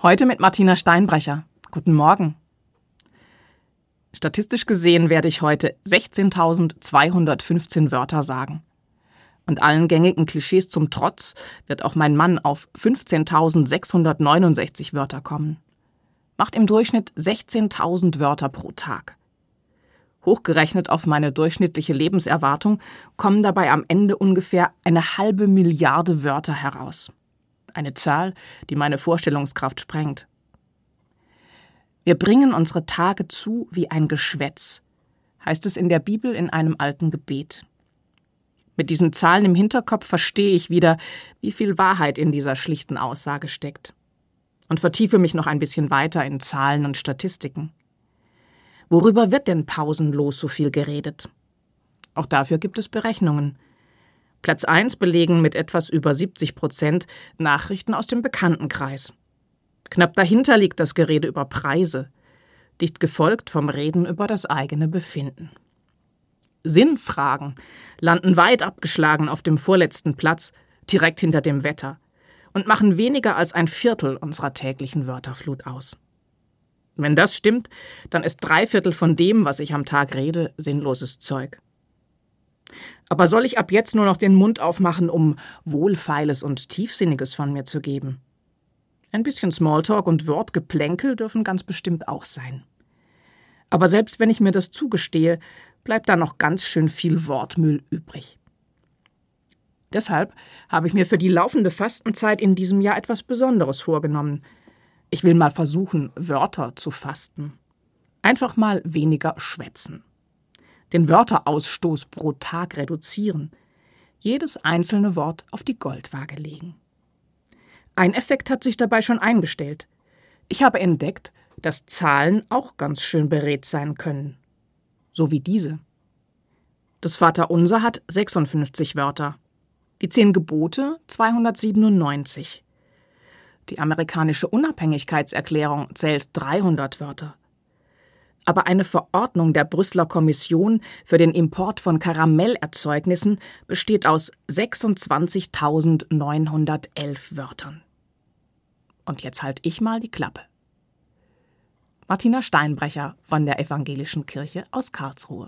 Heute mit Martina Steinbrecher. Guten Morgen. Statistisch gesehen werde ich heute 16.215 Wörter sagen. Und allen gängigen Klischees zum Trotz wird auch mein Mann auf 15.669 Wörter kommen. Macht im Durchschnitt 16.000 Wörter pro Tag. Hochgerechnet auf meine durchschnittliche Lebenserwartung kommen dabei am Ende ungefähr eine halbe Milliarde Wörter heraus eine Zahl, die meine Vorstellungskraft sprengt. Wir bringen unsere Tage zu wie ein Geschwätz, heißt es in der Bibel in einem alten Gebet. Mit diesen Zahlen im Hinterkopf verstehe ich wieder, wie viel Wahrheit in dieser schlichten Aussage steckt. Und vertiefe mich noch ein bisschen weiter in Zahlen und Statistiken. Worüber wird denn pausenlos so viel geredet? Auch dafür gibt es Berechnungen. Platz 1 belegen mit etwas über 70 Prozent Nachrichten aus dem Bekanntenkreis. Knapp dahinter liegt das Gerede über Preise, dicht gefolgt vom Reden über das eigene Befinden. Sinnfragen landen weit abgeschlagen auf dem vorletzten Platz, direkt hinter dem Wetter, und machen weniger als ein Viertel unserer täglichen Wörterflut aus. Wenn das stimmt, dann ist drei Viertel von dem, was ich am Tag rede, sinnloses Zeug. Aber soll ich ab jetzt nur noch den Mund aufmachen, um Wohlfeiles und Tiefsinniges von mir zu geben? Ein bisschen Smalltalk und Wortgeplänkel dürfen ganz bestimmt auch sein. Aber selbst wenn ich mir das zugestehe, bleibt da noch ganz schön viel Wortmüll übrig. Deshalb habe ich mir für die laufende Fastenzeit in diesem Jahr etwas Besonderes vorgenommen. Ich will mal versuchen, Wörter zu fasten. Einfach mal weniger schwätzen den Wörterausstoß pro Tag reduzieren, jedes einzelne Wort auf die Goldwaage legen. Ein Effekt hat sich dabei schon eingestellt. Ich habe entdeckt, dass Zahlen auch ganz schön beredt sein können. So wie diese. Das Vaterunser hat 56 Wörter. Die zehn Gebote 297. Die amerikanische Unabhängigkeitserklärung zählt 300 Wörter aber eine Verordnung der Brüsseler Kommission für den Import von Karamellerzeugnissen besteht aus 26.911 Wörtern. Und jetzt halt ich mal die Klappe. Martina Steinbrecher von der Evangelischen Kirche aus Karlsruhe.